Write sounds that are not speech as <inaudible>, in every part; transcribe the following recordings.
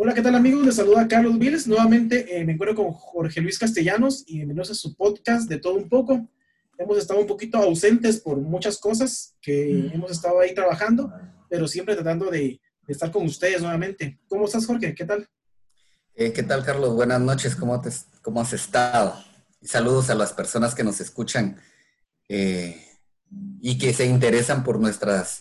Hola, ¿qué tal amigos? Les saluda Carlos Viles. Nuevamente eh, me encuentro con Jorge Luis Castellanos y bienvenidos a su podcast de todo un poco. Hemos estado un poquito ausentes por muchas cosas que hemos estado ahí trabajando, pero siempre tratando de, estar con ustedes nuevamente. ¿Cómo estás, Jorge? ¿Qué tal? Eh, ¿Qué tal, Carlos? Buenas noches. ¿Cómo, te, cómo has estado? Y saludos a las personas que nos escuchan eh, y que se interesan por nuestras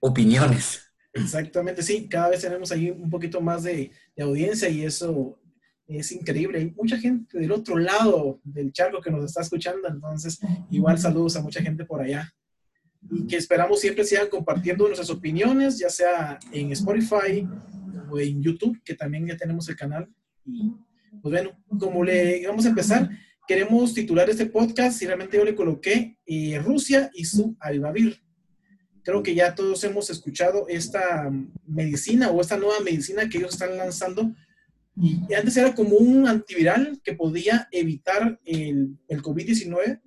opiniones. Exactamente, sí, cada vez tenemos ahí un poquito más de, audiencia y eso es increíble. Hay mucha gente del otro lado del charco que nos está escuchando, entonces igual saludos a mucha gente por allá. Y que esperamos siempre sigan compartiendo nuestras opiniones, ya sea en Spotify o en YouTube, que también ya tenemos el canal. Y pues bueno, como le vamos a empezar, queremos titular este podcast y realmente yo le coloqué eh, Rusia y su Alvavir creo que ya todos hemos escuchado esta medicina o esta nueva medicina que ellos están lanzando. Y antes era como un antiviral que podía evitar el, el COVID-19,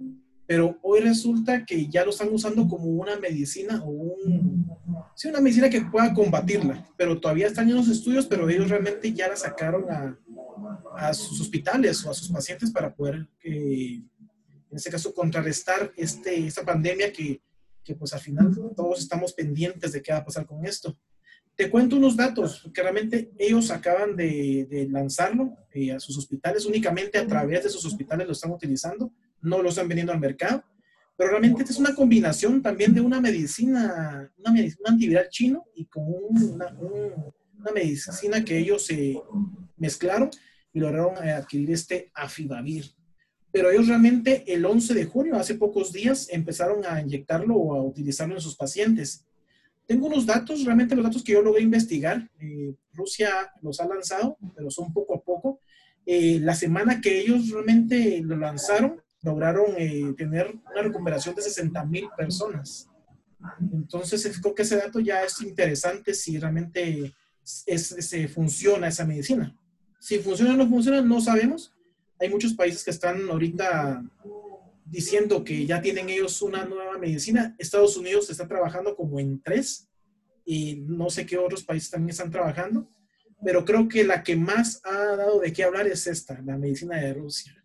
pero hoy resulta que ya lo están usando como una medicina o un, sí, una medicina que pueda combatirla, pero todavía están en los estudios, pero ellos realmente ya la sacaron a, a sus hospitales o a sus pacientes para poder, eh, en este caso, contrarrestar este, esta pandemia que que pues al final todos estamos pendientes de qué va a pasar con esto. Te cuento unos datos, que realmente ellos acaban de, lanzarlo eh, a sus hospitales, únicamente a través de sus hospitales lo están utilizando, no lo están vendiendo al mercado, pero realmente es una combinación también de una medicina, una medicina un antiviral chino y con una, medicina que ellos se mezclaron y lograron adquirir este afibavir pero ellos realmente el 11 de junio, hace pocos días, empezaron a inyectarlo o a utilizarlo en sus pacientes. Tengo unos datos, realmente los datos que yo logré investigar. Eh, Rusia los ha lanzado, pero son poco a poco. Eh, la semana que ellos realmente lo lanzaron, lograron eh, tener una recuperación de 60 mil personas. Entonces, creo que ese dato ya es interesante si realmente se funciona esa medicina. Si funciona o no funciona, no sabemos, hay muchos países que están ahorita diciendo que ya tienen ellos una nueva medicina. Estados Unidos está trabajando como en tres y no sé qué otros países también están trabajando, pero creo que la que más ha dado de qué hablar es esta, la medicina de Rusia.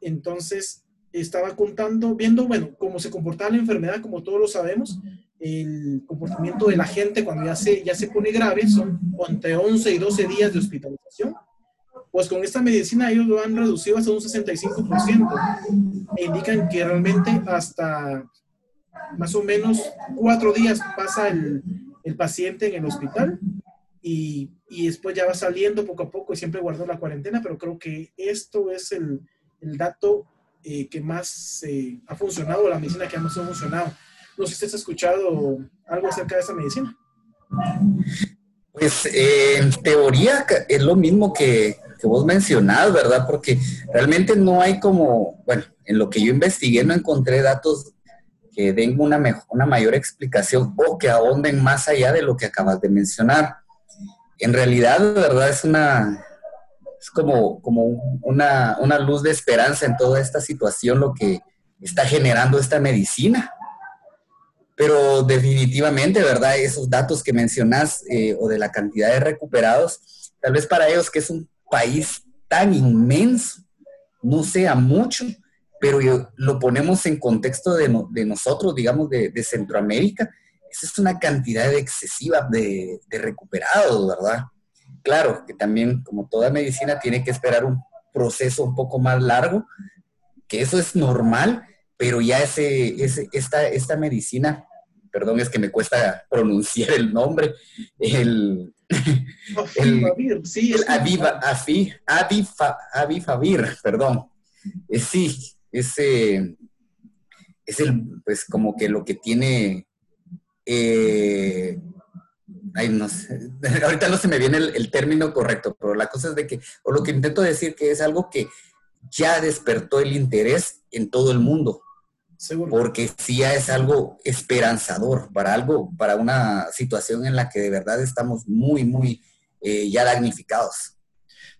Entonces, estaba contando, viendo, bueno, cómo se comportaba la enfermedad, como todos lo sabemos, el comportamiento de la gente cuando ya se, ya se pone grave son entre 11 y 12 días de hospitalización pues con esta medicina ellos lo han reducido hasta un 65%. E indican que realmente hasta más o menos cuatro días pasa el, el paciente en el hospital y, y, después ya va saliendo poco a poco y siempre guardó la cuarentena, pero creo que esto es el, el dato eh, que más eh, ha funcionado, la medicina que más ha funcionado. No sé si has escuchado algo acerca de esa medicina. Pues eh, en teoría es lo mismo que, que vos mencionás, ¿verdad? Porque realmente no hay como, bueno, en lo que yo investigué no encontré datos que den una, mejor, una mayor explicación o que ahonden más allá de lo que acabas de mencionar. En realidad, ¿verdad? Es una, es como, como una, una luz de esperanza en toda esta situación lo que está generando esta medicina. Pero definitivamente, ¿verdad? Esos datos que mencionas eh, o de la cantidad de recuperados, tal vez para ellos que es un país tan inmenso no sea mucho, pero lo ponemos en contexto de, nosotros, digamos, de, Centroamérica, esa es una cantidad excesiva de, recuperados, ¿verdad? Claro que también, como toda medicina, tiene que esperar un proceso un poco más largo, que eso es normal, pero ya ese, ese, esta, esta medicina, perdón, es que me cuesta pronunciar el nombre, el, <laughs> el, sí, el Aviva, Avifavir, perdón. Eh, sí, ese es el, pues como que lo que tiene, eh, ay, no sé, <laughs> ahorita no se me viene el, término correcto, pero la cosa es de que, o lo que intento decir que es algo que ya despertó el interés en todo el mundo. Porque sí ya es algo esperanzador para algo, para una situación en la que de verdad estamos muy, muy eh, ya damnificados.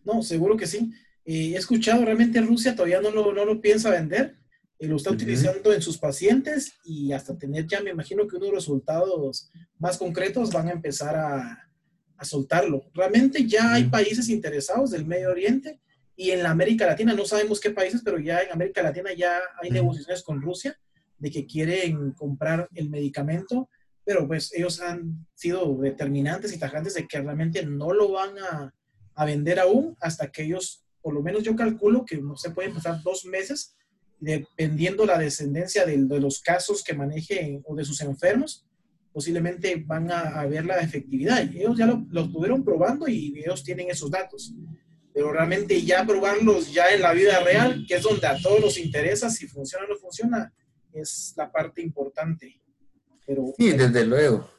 No, seguro que sí. he escuchado, realmente Rusia todavía no lo, no lo piensa vender, eh, lo está utilizando en sus pacientes y hasta tener ya, me imagino que unos resultados más concretos van a empezar a, a soltarlo. Realmente ya hay países interesados del Medio Oriente y en la América Latina, no sabemos qué países, pero ya en América Latina ya hay negociaciones con Rusia de que quieren comprar el medicamento, pero pues ellos han sido determinantes y tajantes de que realmente no lo van a, a vender aún hasta que ellos, por lo menos yo calculo que no se pueden pasar dos meses, dependiendo la descendencia de, de los casos que manejen o de sus enfermos, posiblemente van a, ver la efectividad. Ellos ya lo, lo, estuvieron probando y ellos tienen esos datos. Pero realmente ya probarlos ya en la vida real, que es donde a todos nos interesa si funciona o no funciona, es la parte importante. Pero, sí, desde luego.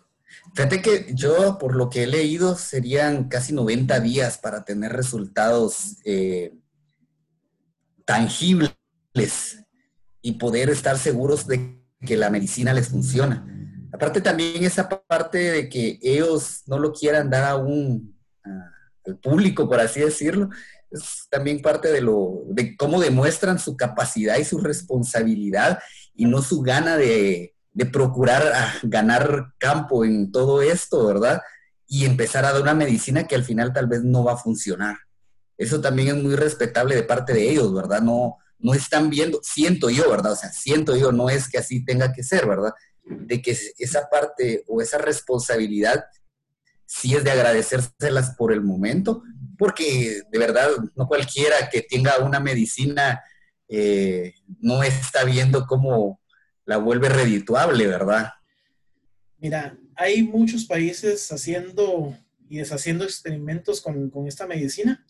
Fíjate que yo, por lo que he leído, serían casi 90 días para tener resultados eh, tangibles y poder estar seguros de que la medicina les funciona. Aparte también esa parte de que ellos no lo quieran dar a un, al público, por así decirlo, es también parte de lo, de cómo demuestran su capacidad y su responsabilidad y no su gana de, de procurar ah, ganar campo en todo esto, ¿verdad? Y empezar a dar una medicina que al final tal vez no va a funcionar. Eso también es muy respetable de parte de ellos, ¿verdad? No, no están viendo, siento yo, ¿verdad? O sea, siento yo, no es que así tenga que ser, ¿verdad? de que esa parte o esa responsabilidad sí es de agradecérselas por el momento, porque de verdad no cualquiera que tenga una medicina eh, no está viendo cómo la vuelve redituable, ¿verdad? Mira, hay muchos países haciendo y deshaciendo experimentos con, esta medicina.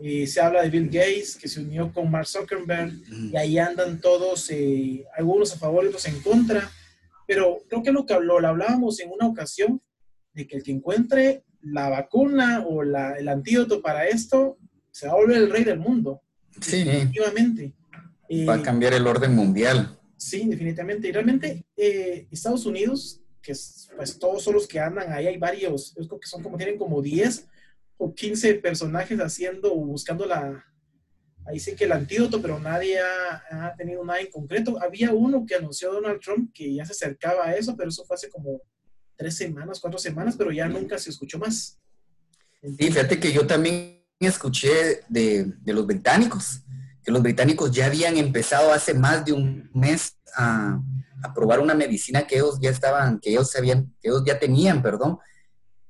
Y se habla de Bill Gates, que se unió con Mark Zuckerberg, y ahí andan todos, eh, algunos a favor otros en contra. Pero creo que lo que habló, lo hablábamos en una ocasión, de que el que encuentre la vacuna o la, el antídoto para esto, se va a volver el rey del mundo. Sí. Definitivamente. va a cambiar el orden mundial. Sí, definitivamente. Y realmente eh, Estados Unidos, que pues todos son los que andan ahí, hay varios, creo que son como, tienen como 10 o 15 personajes haciendo, buscando la, ahí sí que el antídoto, pero nadie ha, tenido nada en concreto. Había uno que anunció Donald Trump que ya se acercaba a eso, pero eso fue hace como tres semanas, cuatro semanas, pero ya nunca se escuchó más. sí, fíjate que yo también escuché de, los británicos, que los británicos ya habían empezado hace más de un mes a, probar una medicina que ellos ya estaban, que ellos sabían, que ellos ya tenían, perdón,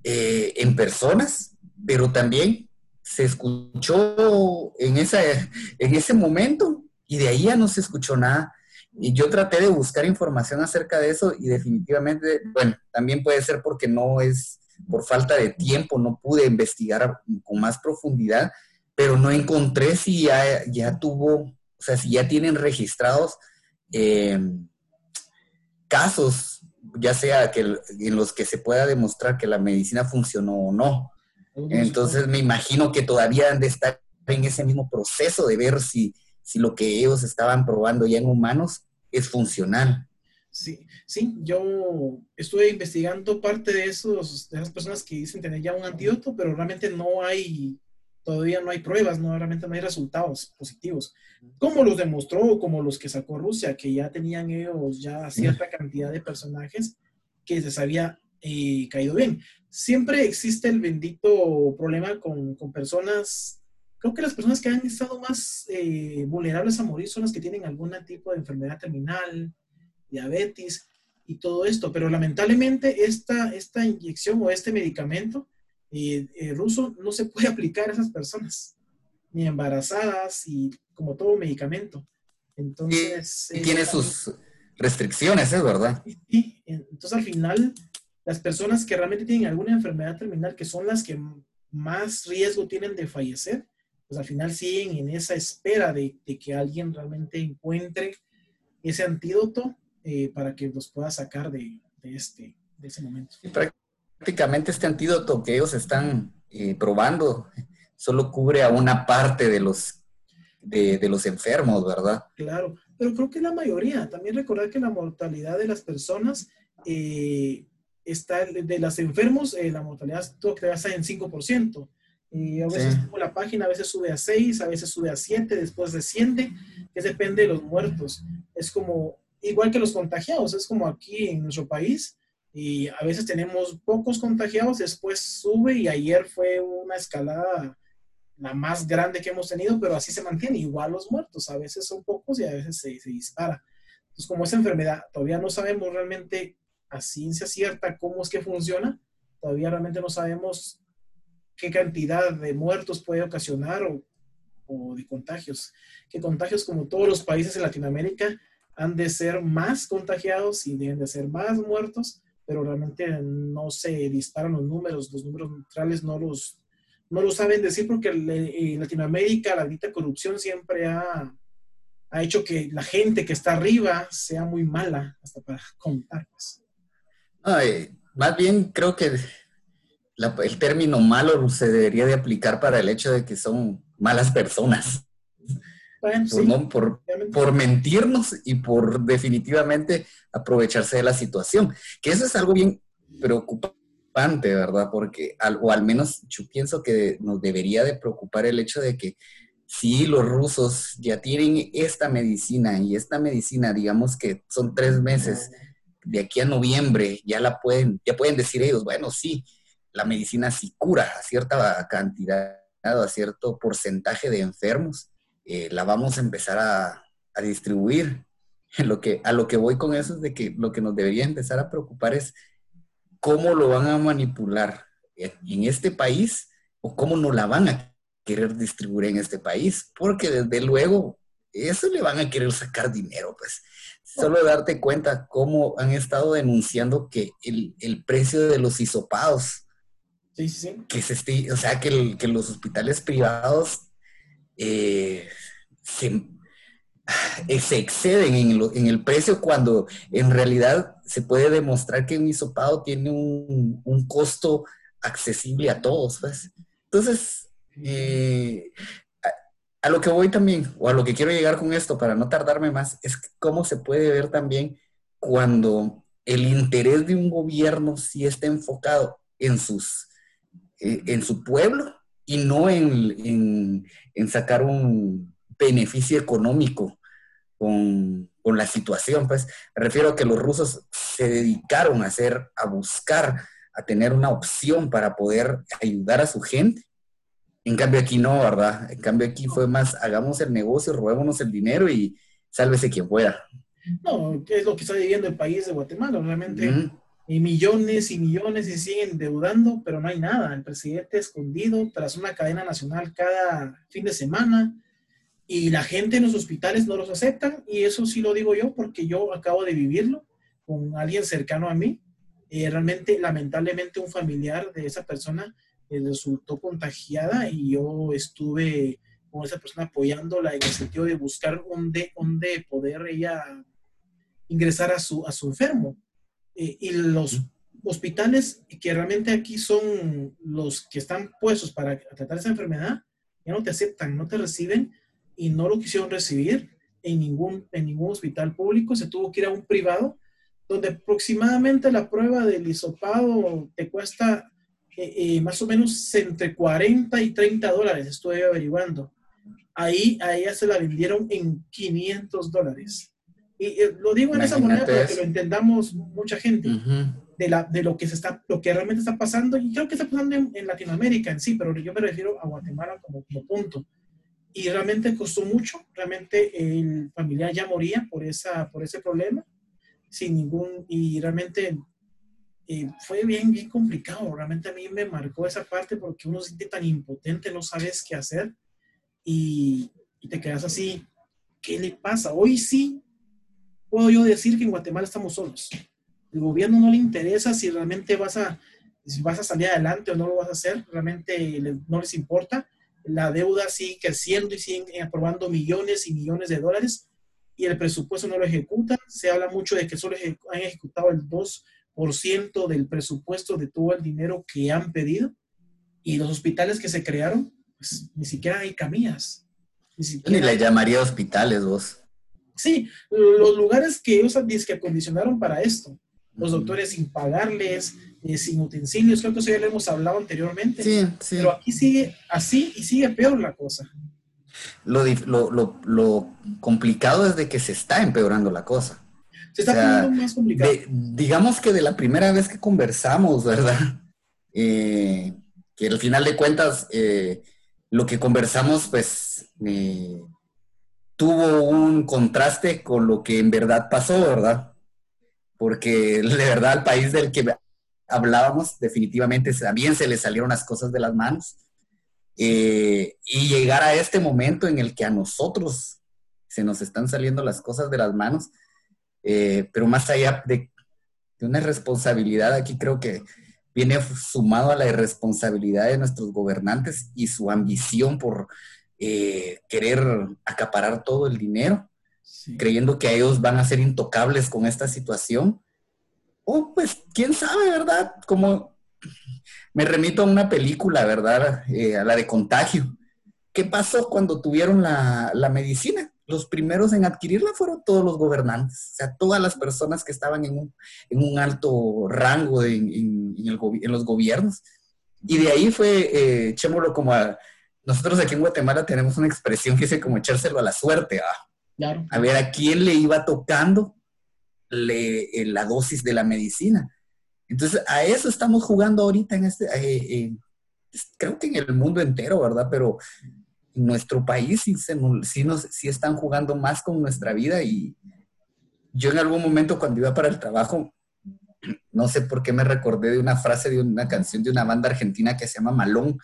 eh, en personas, pero también se escuchó en, esa, en ese momento y de ahí ya no se escuchó nada. Y yo traté de buscar información acerca de eso y definitivamente, bueno, también puede ser porque no es por falta de tiempo, no pude investigar con más profundidad, pero no encontré si ya, ya tuvo, o sea, si ya tienen registrados eh, casos, ya sea que en los que se pueda demostrar que la medicina funcionó o no. Entonces me imagino que todavía han de estar en ese mismo proceso de ver si, si lo que ellos estaban probando ya en humanos es funcional. Sí, sí, yo estuve investigando parte de, esos, de esas personas que dicen tener ya un antídoto, pero realmente no hay, todavía no hay pruebas, no, realmente no hay resultados positivos. Como los demostró, como los que sacó Rusia, que ya tenían ellos ya cierta cantidad de personajes que se sabía y caído bien. Siempre existe el bendito problema con, con personas, creo que las personas que han estado más eh, vulnerables a morir son las que tienen algún tipo de enfermedad terminal, diabetes y todo esto, pero lamentablemente esta, esta inyección o este medicamento eh, eh, ruso no se puede <laughs> aplicar a esas personas, ni embarazadas y como todo medicamento. Entonces... Y, tiene sus restricciones, es verdad. Sí, entonces al final las personas que realmente tienen alguna enfermedad terminal, que son las que más riesgo tienen de fallecer, pues al final siguen en esa espera de, que alguien realmente encuentre ese antídoto eh, para que los pueda sacar de, este, de ese momento. prácticamente este antídoto que ellos están eh, probando solo cubre a una parte de los, de, de, los enfermos, ¿verdad? Claro, pero creo que la mayoría. También recordar que la mortalidad de las personas eh, está de los enfermos, eh, la mortalidad está en 5%. Y a veces la página a veces sube a 6, a veces sube a 7, después desciende, que depende de los muertos. Es como, igual que los contagiados, es como aquí en nuestro país, Y a veces tenemos pocos contagiados, después sube y ayer fue una escalada la más grande que hemos tenido, pero así se mantiene. Igual los muertos, a veces son pocos y a veces se, se dispara. Entonces, como esa enfermedad todavía no sabemos realmente a ciencia cierta cómo es que funciona, todavía realmente no sabemos qué cantidad de muertos puede ocasionar o, o de contagios. Que contagios, como todos los países en Latinoamérica, han de ser más contagiados y deben de ser más muertos, pero realmente no se disparan los números, los números neutrales no los, no lo saben decir porque en Latinoamérica la grita corrupción siempre ha, ha, hecho que la gente que está arriba sea muy mala, hasta para <laughs> contar. Pues. más bien creo que el término malo se debería de aplicar para el hecho de que son malas personas por, por, mentirnos y por definitivamente aprovecharse de la situación. Que eso es algo bien preocupante, ¿verdad? Porque, o al menos yo pienso que nos debería de preocupar el hecho de que si los rusos ya tienen esta medicina y esta medicina, digamos que son tres meses, de aquí a noviembre ya la pueden, ya pueden decir ellos, bueno, sí, la medicina sí cura a cierta cantidad, a cierto porcentaje de enfermos eh, la vamos a empezar a, distribuir. <laughs> Lo que, a lo que voy con eso es de que lo que nos debería empezar a preocupar es cómo lo van a manipular en este país o cómo no la van a querer distribuir en este país, porque desde luego eso le van a querer sacar dinero, pues. Solo darte cuenta cómo han estado denunciando que el, precio de los hisopados, que se o sea, que, que los hospitales privados eh, eh, se, exceden en, el precio cuando en realidad se puede demostrar que un hisopado tiene un, costo accesible a todos. Pues. Entonces, eh, a, lo que voy también, o a lo que quiero llegar con esto para no tardarme más, es cómo se puede ver también cuando el interés de un gobierno sí está enfocado en sus en su pueblo y no en, sacar un beneficio económico con, la situación. Pues me refiero a que los rusos se dedicaron a hacer, a buscar, a tener una opción para poder ayudar a su gente. En cambio aquí no, ¿verdad? En cambio aquí fue más, hagamos el negocio, robémonos el dinero y sálvese quien pueda. No, ¿qué es lo que está viviendo el país de Guatemala? Realmente y millones y millones y siguen endeudando, pero no hay nada. El presidente escondido tras una cadena nacional cada fin de semana y la gente en los hospitales no los aceptan y eso sí lo digo yo porque yo acabo de vivirlo con alguien cercano a mí. Eh, realmente, lamentablemente, un familiar de esa persona eh, resultó contagiada y yo estuve con esa persona apoyándola en el sentido de buscar dónde, dónde poder ella ingresar a su, a su enfermo eh, y los hospitales que realmente aquí son los que están puestos para tratar esa enfermedad, ya no te aceptan, no te reciben y no lo quisieron recibir en ningún, en ningún hospital público, se tuvo que ir a un privado, donde aproximadamente la prueba del hisopado te cuesta eh, eh, más o menos entre 40 y 30 dólares, estoy averiguando. Ahí a ella se la vendieron en 500 dólares. Y lo digo en esa manera para que lo entendamos mucha gente de, la, de lo que se está, lo que realmente está pasando. Y creo que está pasando en, Latinoamérica en sí, pero yo me refiero a Guatemala como, como, punto. Y realmente costó mucho. Realmente el familiar ya moría por, esa, por ese problema, sin ningún, y realmente eh, fue bien, bien complicado. Realmente a mí me marcó esa parte porque uno se siente tan impotente, no sabes qué hacer y, y te quedas así. ¿Qué le pasa? Hoy sí puedo yo decir que en Guatemala estamos solos. El gobierno no le interesa si realmente vas a, si vas a salir adelante o no lo vas a hacer, realmente no les importa. La deuda sigue creciendo y siguen aprobando millones y millones de dólares y el presupuesto no lo ejecuta. Se habla mucho de que solo han ejecutado el 2% del presupuesto de todo el dinero que han pedido y los hospitales que se crearon, pues ni siquiera hay camillas. Ni, ni le llamaría hospitales vos. Sí, los lugares que ellos que acondicionaron para esto. Los doctores sin pagarles, eh, sin utensilios, creo que eso ya lo hemos hablado anteriormente. Sí, sí. Pero aquí sigue así y sigue peor la cosa. Lo, lo, lo, complicado es de que se está empeorando la cosa. Se está poniendo más complicado. digamos que de la primera vez que conversamos, ¿verdad? <laughs> Eh, que al final de cuentas, eh, lo que conversamos, pues, eh, tuvo un contraste con lo que en verdad pasó, ¿verdad? Porque de verdad al país del que hablábamos, definitivamente también se le salieron las cosas de las manos. y llegar a este momento en el que a nosotros se nos están saliendo las cosas de las manos, pero más allá de, de una responsabilidad, aquí creo que viene sumado a la irresponsabilidad de nuestros gobernantes y su ambición por eh, querer acaparar todo el dinero, creyendo que ellos van a ser intocables con esta situación. O pues, quién sabe, ¿verdad? Como me remito a una película, ¿verdad? Eh, a la de contagio. ¿Qué pasó cuando tuvieron la, la medicina? los primeros en adquirirla fueron todos los gobernantes, o sea, todas las personas que estaban en un, en un alto rango en, en, en, los gobiernos. Y de ahí fue, eh, echémoslo como a, nosotros aquí en Guatemala tenemos una expresión que dice como echárselo a la suerte, claro. a ver a quién le iba tocando le, eh, la dosis de la medicina. Entonces, a eso estamos jugando ahorita en este, eh, creo que en el mundo entero, ¿verdad? Pero nuestro país sí, se, sí, están jugando más con nuestra vida y yo en algún momento cuando iba para el trabajo, no sé por qué me recordé de una frase de una canción de una banda argentina que se llama Malón,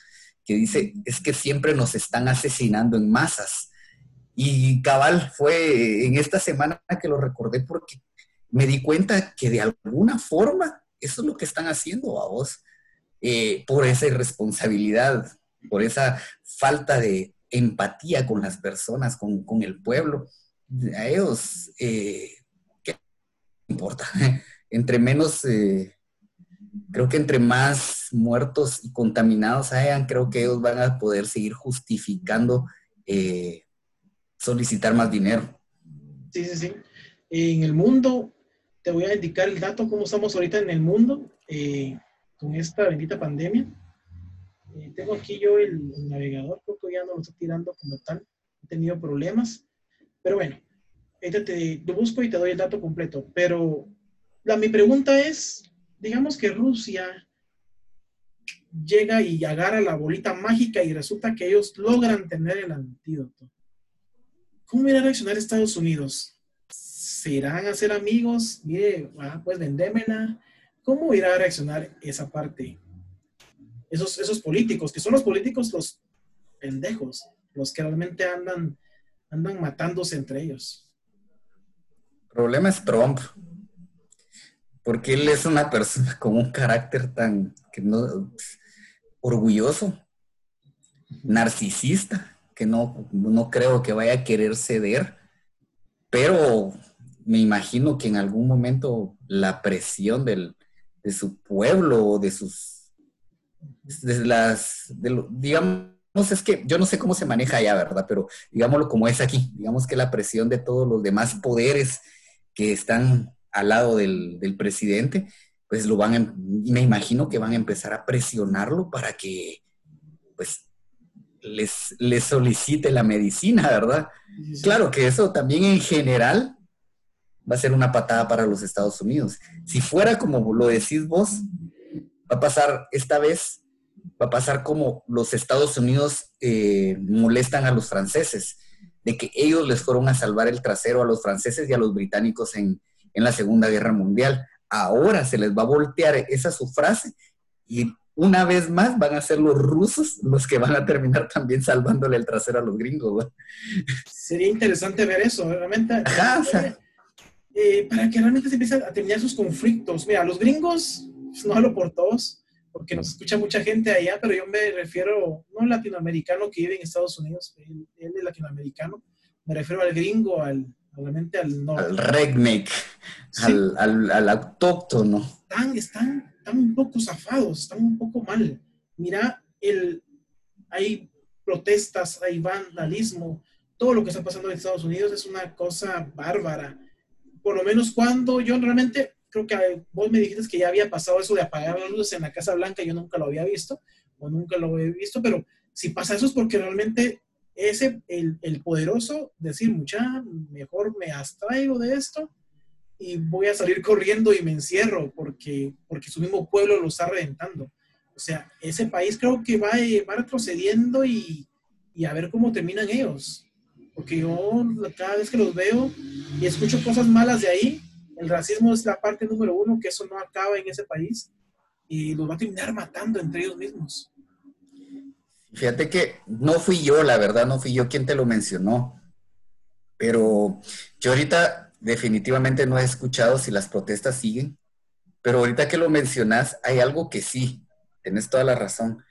que dice, es que siempre nos están asesinando en masas. Y cabal, fue en esta semana que lo recordé porque me di cuenta que de alguna forma eso es lo que están haciendo a vos, eh, por esa irresponsabilidad, por esa falta de, empatía con las personas, con, el pueblo. A ellos, eh, ¿qué importa? <laughs> entre menos, eh, creo que entre más muertos y contaminados hayan, creo que ellos van a poder seguir justificando eh, solicitar más dinero. Sí, sí, sí. En el mundo, te voy a indicar el dato, cómo estamos ahorita en el mundo con esta bendita pandemia eh, tengo aquí yo el, navegador, creo que ya no lo estoy tirando como tal. He tenido problemas. Pero bueno, te, te, lo busco y te doy el dato completo. Pero la, mi pregunta es, digamos que Rusia llega y agarra la bolita mágica y resulta que ellos logran tener el antídoto. ¿Cómo irá a reaccionar Estados Unidos? ¿Se irán a ser amigos? Mire, ah, pues vendémela. ¿Cómo irá a reaccionar esa parte? esos, esos políticos, que son los políticos los pendejos, los que realmente andan, andan matándose entre ellos. El problema es Trump, porque él es una persona <laughs> con un carácter tan que no, orgulloso, narcisista, que no, no creo que vaya a querer ceder, pero me imagino que en algún momento la presión del, de su pueblo o de sus desde las, digamos, es que yo no sé cómo se maneja allá, ¿verdad? Pero digámoslo como es aquí, digamos que la presión de todos los demás poderes que están al lado del, presidente, pues lo van, a, em, me imagino que van a empezar a presionarlo para que, pues, les, les solicite la medicina, ¿verdad? Claro que eso también en general va a ser una patada para los Estados Unidos. Si fuera como lo decís vos, va a pasar esta vez, va a pasar como los Estados Unidos eh, molestan a los franceses, de que ellos les fueron a salvar el trasero a los franceses y a los británicos en, en la Segunda Guerra Mundial. Ahora se les va a voltear esa su frase y una vez más van a ser los rusos los que van a terminar también salvándole el trasero a los gringos. Sería interesante ver eso, realmente. Ajá, eh, para que realmente se empiecen a terminar sus conflictos. Mira, los gringos no hablo por todos, porque nos escucha mucha gente allá, pero yo me refiero, no al latinoamericano que vive en Estados Unidos, él, es latinoamericano, me refiero al gringo, al, realmente al norte. Al redneck, al, al, al, autóctono. Están, están, están un poco zafados, están un poco mal. Mira, el, hay protestas, hay vandalismo, todo lo que está pasando en Estados Unidos es una cosa bárbara. Por lo menos cuando yo realmente creo que vos me dijiste que ya había pasado eso de apagar las luces en la Casa Blanca, yo nunca lo había visto, o nunca lo he visto, pero si pasa eso es porque realmente ese, el, el poderoso, decir, mucha, mejor me abstraigo de esto, y voy a salir corriendo y me encierro porque, porque su mismo pueblo lo está reventando. O sea, ese país creo que va, va retrocediendo y, y a ver cómo terminan ellos. Porque yo cada vez que los veo y escucho cosas malas de ahí, el racismo es la parte número uno, que eso no acaba en ese país y los va a terminar matando entre ellos mismos. Fíjate que no fui yo, la verdad, no fui yo quien te lo mencionó. Pero yo ahorita definitivamente no he escuchado si las protestas siguen. Pero ahorita que lo mencionas, hay algo que sí, tenés toda la razón.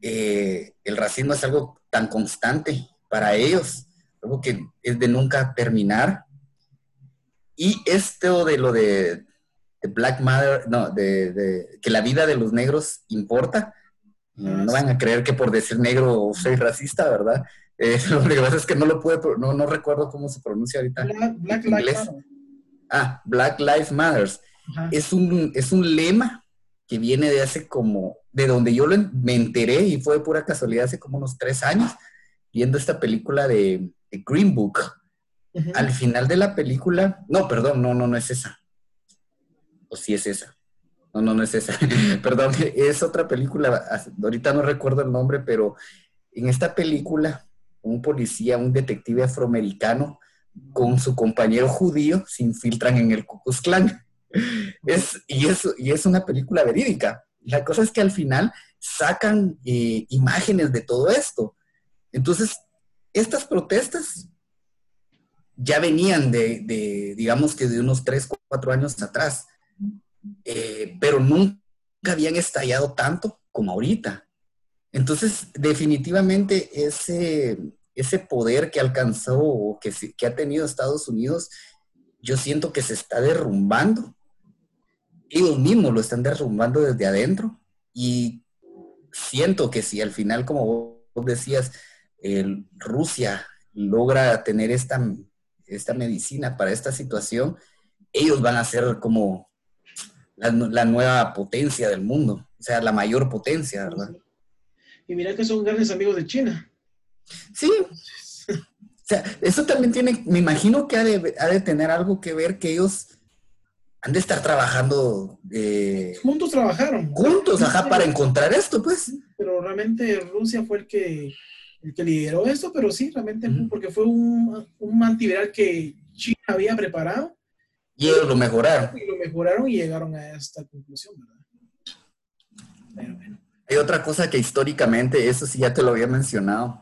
Eh, el racismo es algo tan constante para ellos, algo que es de nunca terminar. Y esto de lo de, Black Mother, no, de, que la vida de los negros importa, no van a creer que por decir negro soy racista, ¿verdad? Eh, <laughs> lo que pasa es que no lo puedo, no, no recuerdo cómo se pronuncia ahorita. Black, Lives Matter. Ah, Black Lives Matter. Es un, es un lema que viene de hace como, de donde yo me enteré y fue de pura casualidad hace como unos tres años, viendo esta película de, Green Book. Al final de la película, no, perdón, no, no, no es esa. O sí es esa. No, no, no es esa. <laughs> perdón, es otra película. Ahorita no recuerdo el nombre, pero en esta película un policía, un detective afroamericano con su compañero judío se infiltran en el Ku Klux Klan. Es, y, es, y es una película verídica. La cosa es que al final sacan eh, imágenes de todo esto. Entonces, estas protestas ya venían de, digamos que de unos 3, 4 años atrás, eh, pero nunca habían estallado tanto como ahorita. Entonces, definitivamente ese, ese poder que alcanzó o que, que ha tenido Estados Unidos, yo siento que se está derrumbando. Ellos mismos lo están derrumbando desde adentro y siento que si al final, como vos decías, Rusia logra tener esta, esta medicina para esta situación, ellos van a ser como la, la, nueva potencia del mundo, o sea, la mayor potencia, ¿verdad? Y mira que son grandes amigos de China. Sí. O sea, eso también tiene, me imagino que ha de, tener algo que ver que ellos han de estar trabajando. Eh, juntos trabajaron. Juntos, ajá, para encontrar esto, pues. Pero realmente Rusia fue el que, el que lideró esto, pero sí, realmente, porque fue un, un antiviral que China había preparado. Y ellos lo mejoraron. Y lo mejoraron y llegaron a esta conclusión, ¿verdad? Pero bueno. Hay otra cosa que históricamente, eso sí ya te lo había mencionado,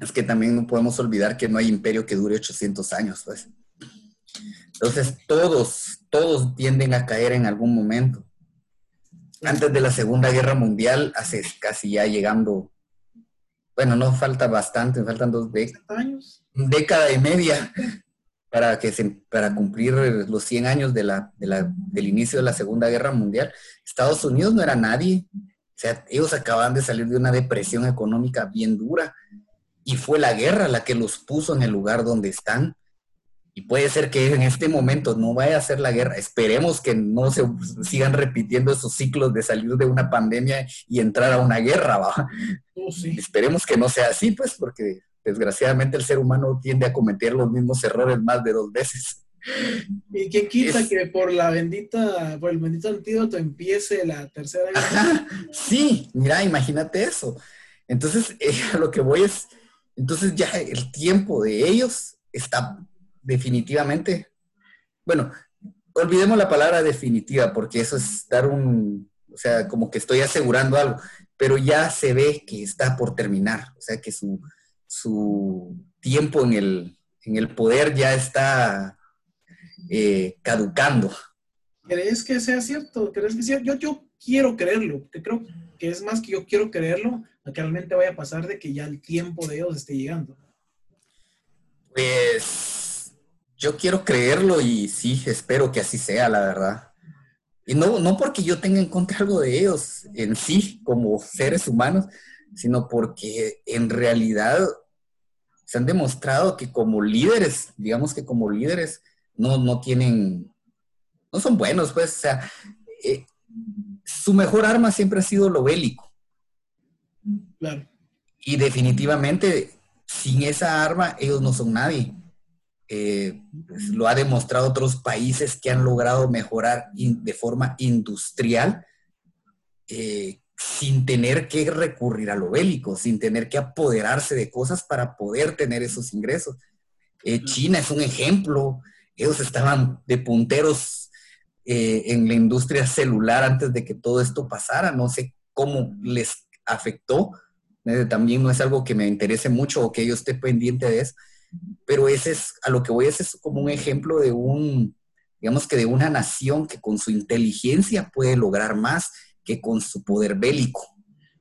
es que también no podemos olvidar que no hay imperio que dure 800 años, pues. Entonces, todos, todos tienden a caer en algún momento. Antes de la Segunda Guerra Mundial, hace casi ya llegando, bueno, no falta bastante, faltan dos décadas. Década y media para, que se, para cumplir los 100 años de la, del inicio de la Segunda Guerra Mundial. Estados Unidos no era nadie, sea, ellos acaban de salir de una depresión económica bien dura y fue la guerra la que los puso en el lugar donde están. Y puede ser que en este momento no vaya a ser la guerra. Esperemos que no se sigan repitiendo esos ciclos de salir de una pandemia y entrar a una guerra, ¿va? Oh, Esperemos que no sea así, pues, porque desgraciadamente el ser humano tiende a cometer los mismos errores más de dos veces. <laughs> ¿Y qué quita que por la bendita, por el bendito antídoto empiece la tercera guerra? <laughs> sí, mira, imagínate eso. Entonces, <laughs> eh, lo que voy es, entonces ya el tiempo de ellos está definitivamente, bueno, olvidemos la palabra definitiva, porque eso es dar un, o sea, como que estoy asegurando algo, pero ya se ve que está por terminar, o sea, que su, su tiempo en el, en el poder ya está eh, caducando. ¿Crees que sea cierto? ¿Crees que sea? Yo, yo quiero creerlo, que creo que es más que yo quiero creerlo a que realmente vaya a pasar de que ya el tiempo de ellos esté llegando. Pues yo quiero creerlo y sí, espero que así sea, la verdad. Y no, no porque yo tenga en contra algo de ellos en sí, como seres humanos, sino porque en realidad se han demostrado que como líderes, digamos que como líderes, no, no tienen, no son buenos, pues, o sea, eh, su mejor arma siempre ha sido lo bélico. Claro. Y definitivamente, sin esa arma, ellos no son nadie. eh, pues, lo ha demostrado otros países que han logrado mejorar de forma industrial eh, sin tener que recurrir a lo bélico, sin tener que apoderarse de cosas para poder tener esos ingresos. Eh, China es un ejemplo, ellos estaban de punteros en la industria celular antes de que todo esto pasara, no sé cómo les afectó, también no es algo que me interese mucho o que yo esté pendiente de eso, pero ese es, a lo que voy, ese es como un ejemplo de un, digamos que de una nación que con su inteligencia puede lograr más que con su poder bélico.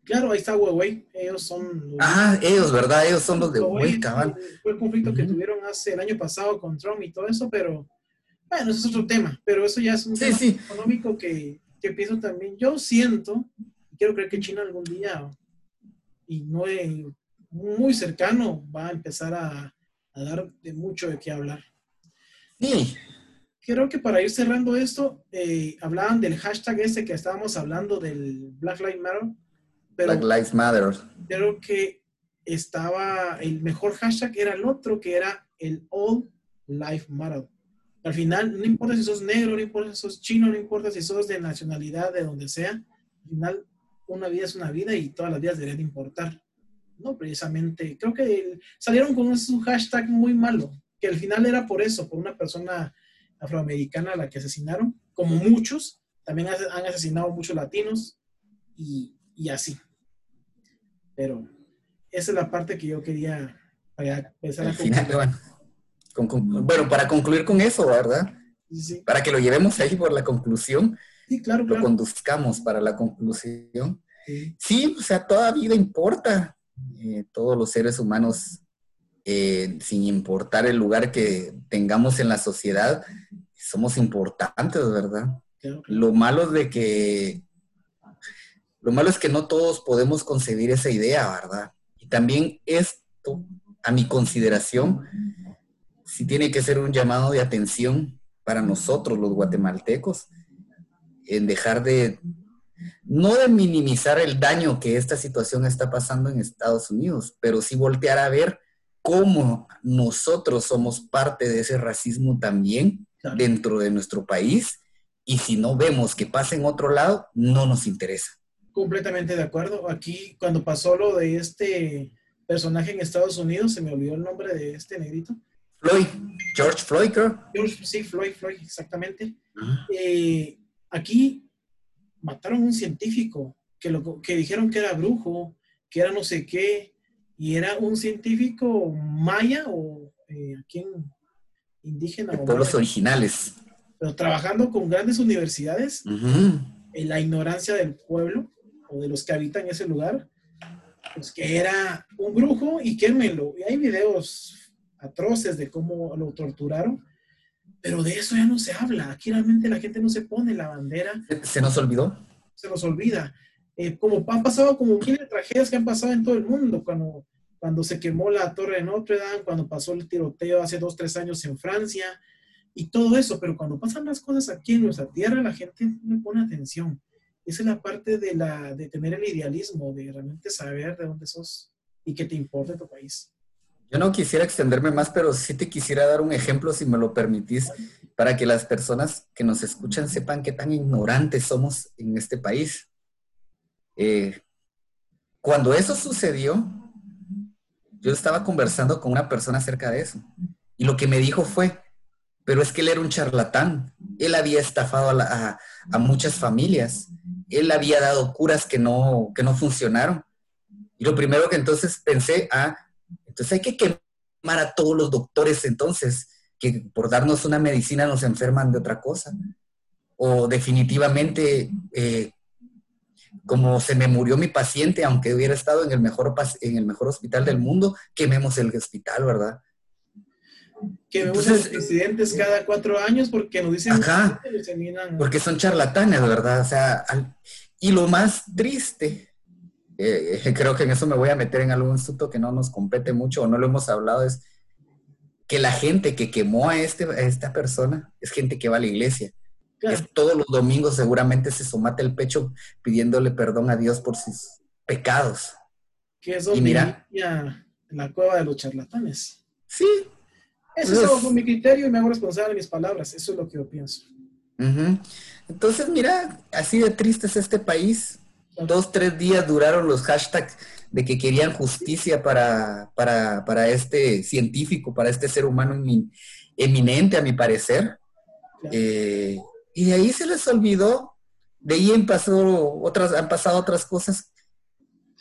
Claro, ahí está Huawei, ellos son... Ah, ellos, ¿verdad? Ellos son los de Huawei, cabal. Fue el conflicto que tuvieron hace el año pasado con Trump y todo eso, pero bueno, ese es otro tema, pero eso ya es un tema económico que, que pienso también. Yo siento, quiero creer que China algún día, y no es muy cercano, va a empezar a, dar de mucho de qué hablar. Sí. Creo que para ir cerrando esto, eh, hablaban del hashtag ese que estábamos hablando del Black Lives Matter. Black Lives Matter. Creo que estaba, el mejor hashtag era el otro, que era el All Life Matter. Al final, no importa si sos negro, no importa si sos chino, no importa si sos de nacionalidad, de donde sea, al final una vida es una vida y todas las vidas deberían importar no precisamente, creo que salieron con un hashtag muy malo, que al final era por eso, por una persona afroamericana a la que asesinaron, como muchos, también han asesinado muchos latinos y, así. Pero esa es la parte que yo quería empezar a bueno, bueno, para concluir con eso, ¿verdad? Para que lo llevemos ahí por la conclusión. Sí, claro, Lo conduzcamos para la conclusión. sí, o sea, toda vida importa. Eh, todos los seres humanos, eh, sin importar el lugar que tengamos en la sociedad, somos importantes, ¿verdad? Lo malo es de que, lo malo es que no todos podemos concebir esa idea, ¿verdad? Y también esto, a mi consideración, sí tiene que ser un llamado de atención para nosotros, los guatemaltecos, en dejar de no de minimizar el daño que esta situación está pasando en Estados Unidos, pero sí voltear a ver cómo nosotros somos parte de ese racismo también dentro de nuestro país y si no vemos que pasa en otro lado, no nos interesa. Completamente de acuerdo. Aquí cuando pasó lo de este personaje en Estados Unidos, se me olvidó el nombre de este negrito. Floyd, George Floyd, George, sí, Floyd, Floyd, exactamente. Eh, aquí mataron a un científico que, lo, que dijeron que era brujo, que era no sé qué, y era un científico maya o eh, aquí indígena. De pueblos originales. Pero trabajando con grandes universidades, en la ignorancia del pueblo o de los que habitan ese lugar, pues que era un brujo y quémelo. Y hay videos atroces de cómo lo torturaron pero de eso ya no se habla. Aquí realmente la gente no se pone la bandera. ¿Se nos olvidó? Se nos olvida. Eh, como han pasado como miles de tragedias que han pasado en todo el mundo, cuando, cuando se quemó la torre de Notre Dame, cuando pasó el tiroteo hace dos, tres años en Francia, y todo eso, pero cuando pasan las cosas aquí en nuestra tierra, la gente no pone atención. Esa es la parte de, la, de tener el idealismo, de realmente saber de dónde sos y que te importe tu país. Yo no quisiera extenderme más, pero sí te quisiera dar un ejemplo, si me lo permitís, para que las personas que nos escuchan sepan qué tan ignorantes somos en este país. Eh, cuando eso sucedió, yo estaba conversando con una persona acerca de eso. Y lo que me dijo fue, pero es que él era un charlatán. Él había estafado a, muchas familias. Él había dado curas que no, que no funcionaron. Y lo primero que entonces pensé, ah, entonces hay que quemar a todos los doctores entonces, que por darnos una medicina nos enferman de otra cosa. O definitivamente, eh, como se me murió mi paciente, aunque hubiera estado en el, mejor, en el mejor hospital del mundo, quememos el hospital, ¿verdad? Quememos a los presidentes cada cuatro años porque nos dicen... Ajá, porque son charlatanes, ¿verdad? O sea, y lo más triste eh, creo que en eso me voy a meter en algún asunto que no nos compete mucho o no lo hemos hablado, es que la gente que quemó a, este, a esta persona es gente que va a la iglesia. todos los domingos seguramente se somate el pecho pidiéndole perdón a Dios por sus pecados. Que es donde y mira, la cueva de los charlatanes. Sí. Ese es mi criterio y me hago responsable de mis palabras. Eso es lo que yo pienso. Entonces, mira, así de triste es este país. Dos, tres días duraron los hashtags de que querían justicia para, para, este científico, para este ser humano eminente, a mi parecer. Eh, y de ahí se les olvidó. De ahí han pasado otras, han pasado otras cosas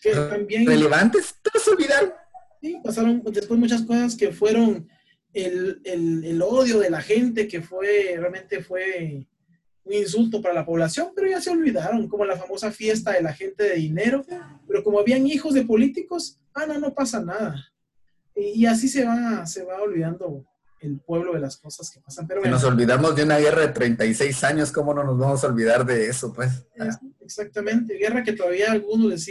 relevantes, pero se olvidaron. Sí, pasaron después muchas cosas que fueron el, el, odio de la gente, que fue, realmente fue un insulto para la población, pero ya se olvidaron, como la famosa fiesta de la gente de dinero, pero como habían hijos de políticos, ah, no, no pasa nada. Y, así se va, se va olvidando el pueblo de las cosas que pasan. Pero nos olvidamos de una guerra de 36 años, ¿cómo no nos vamos a olvidar de eso, pues? Exactamente, guerra que todavía algunos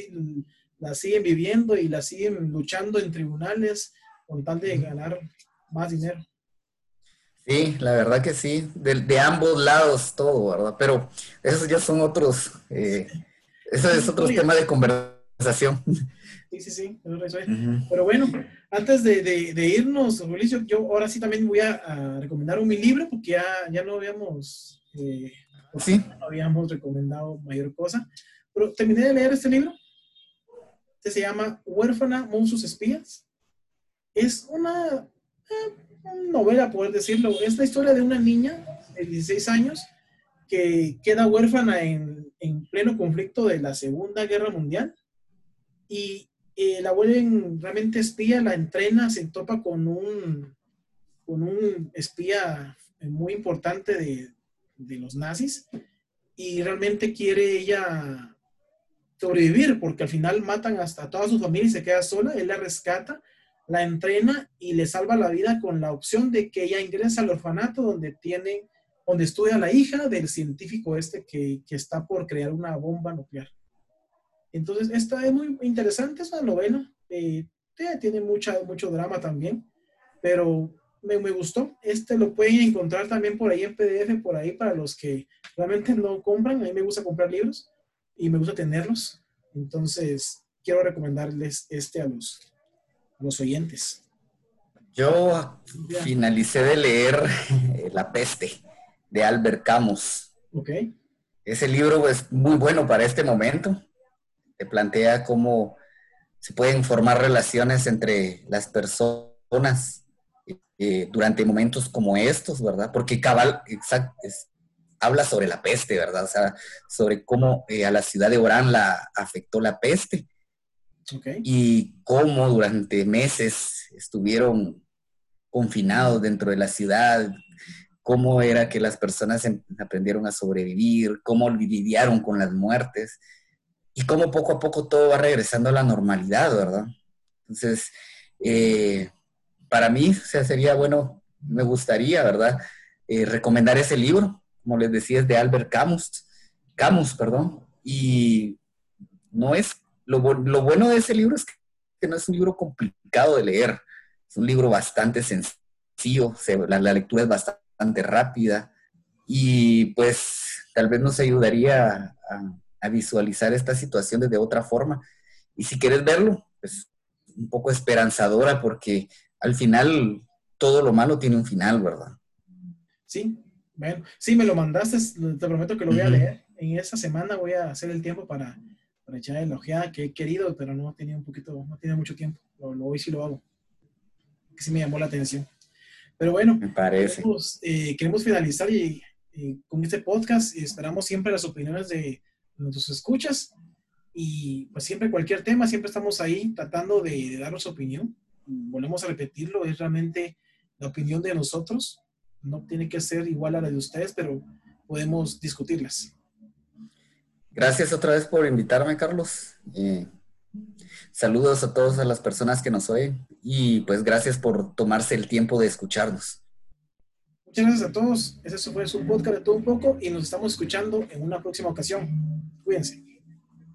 la siguen viviendo y la siguen luchando en tribunales con tal de ganar más dinero. Sí, la verdad que sí, de, ambos lados todo, ¿verdad? Pero esos ya son otros, eh, eso es otro tema de conversación. <laughs> Sí, sí, sí, Pero bueno, antes de, irnos, Mauricio, yo ahora sí también voy a, recomendar un mi libro, porque ya, ya no habíamos, eh, ¿Sí? no habíamos recomendado mayor cosa. Pero terminé de leer este libro. Este se llama Huérfana, Monstruos Espías. Es una novela, poder decirlo. Es la historia de una niña de 16 años que queda huérfana en, en pleno conflicto de la Segunda Guerra Mundial y eh, la vuelven realmente espía, la entrena, se topa con un, con un espía muy importante de, de los nazis y realmente quiere ella sobrevivir porque al final matan hasta toda su familia y se queda sola, él la rescata la entrena y le salva la vida con la opción de que ella ingrese al orfanato donde tiene, donde estudia la hija del científico este que, está por crear una bomba nuclear. Entonces, esta es muy interesante, es una novela, eh, tiene mucha, mucho drama también, pero me, me, gustó. Este lo pueden encontrar también por ahí en PDF, por ahí para los que realmente no compran. A mí me gusta comprar libros y me gusta tenerlos. Entonces, quiero recomendarles este a los, los oyentes? Yo finalicé de leer eh, La peste de Albert Camus. Ok. Ese libro es muy bueno para este momento. Te plantea cómo se pueden formar relaciones entre las personas eh, durante momentos como estos, ¿verdad? Porque Cabal habla sobre la peste, ¿verdad? O sea, sobre cómo eh, a la ciudad de Orán la afectó la peste y cómo durante meses estuvieron confinados dentro de la ciudad, cómo era que las personas em, aprendieron a sobrevivir, cómo lidiaron con las muertes y cómo poco a poco todo va regresando a la normalidad, ¿verdad? Entonces, eh, para mí, sea, sería bueno, me gustaría, ¿verdad? Eh, recomendar ese libro, como les decía, es de Albert Camus, Camus, perdón, y no es lo, bueno de ese libro es que no es un libro complicado de leer, es un libro bastante sencillo, la, lectura es bastante rápida y pues tal vez nos ayudaría a, visualizar esta situación de otra forma. Y si quieres verlo, pues un poco esperanzadora porque al final todo lo malo tiene un final, ¿verdad? Sí, bueno, sí, me lo mandaste, te prometo que lo voy a leer. En esta semana voy a hacer el tiempo para para echar la ojeada que he querido, pero no tenía un poquito, no tenía mucho tiempo. Lo, lo hoy sí lo hago. Que sí me llamó la atención. Pero bueno, me parece. Queremos, eh, finalizar y, con este podcast y esperamos siempre las opiniones de nuestros escuchas. Y pues siempre cualquier tema, siempre estamos ahí tratando de, de dar nuestra opinión. Volvemos a repetirlo, es realmente la opinión de nosotros. No tiene que ser igual a la de ustedes, pero podemos discutirlas. Gracias otra vez por invitarme, Carlos. saludos a todas las personas que nos oyen y pues gracias por tomarse el tiempo de escucharnos. Muchas gracias a todos. Ese fue su podcast de todo un poco y nos estamos escuchando en una próxima ocasión. Cuídense.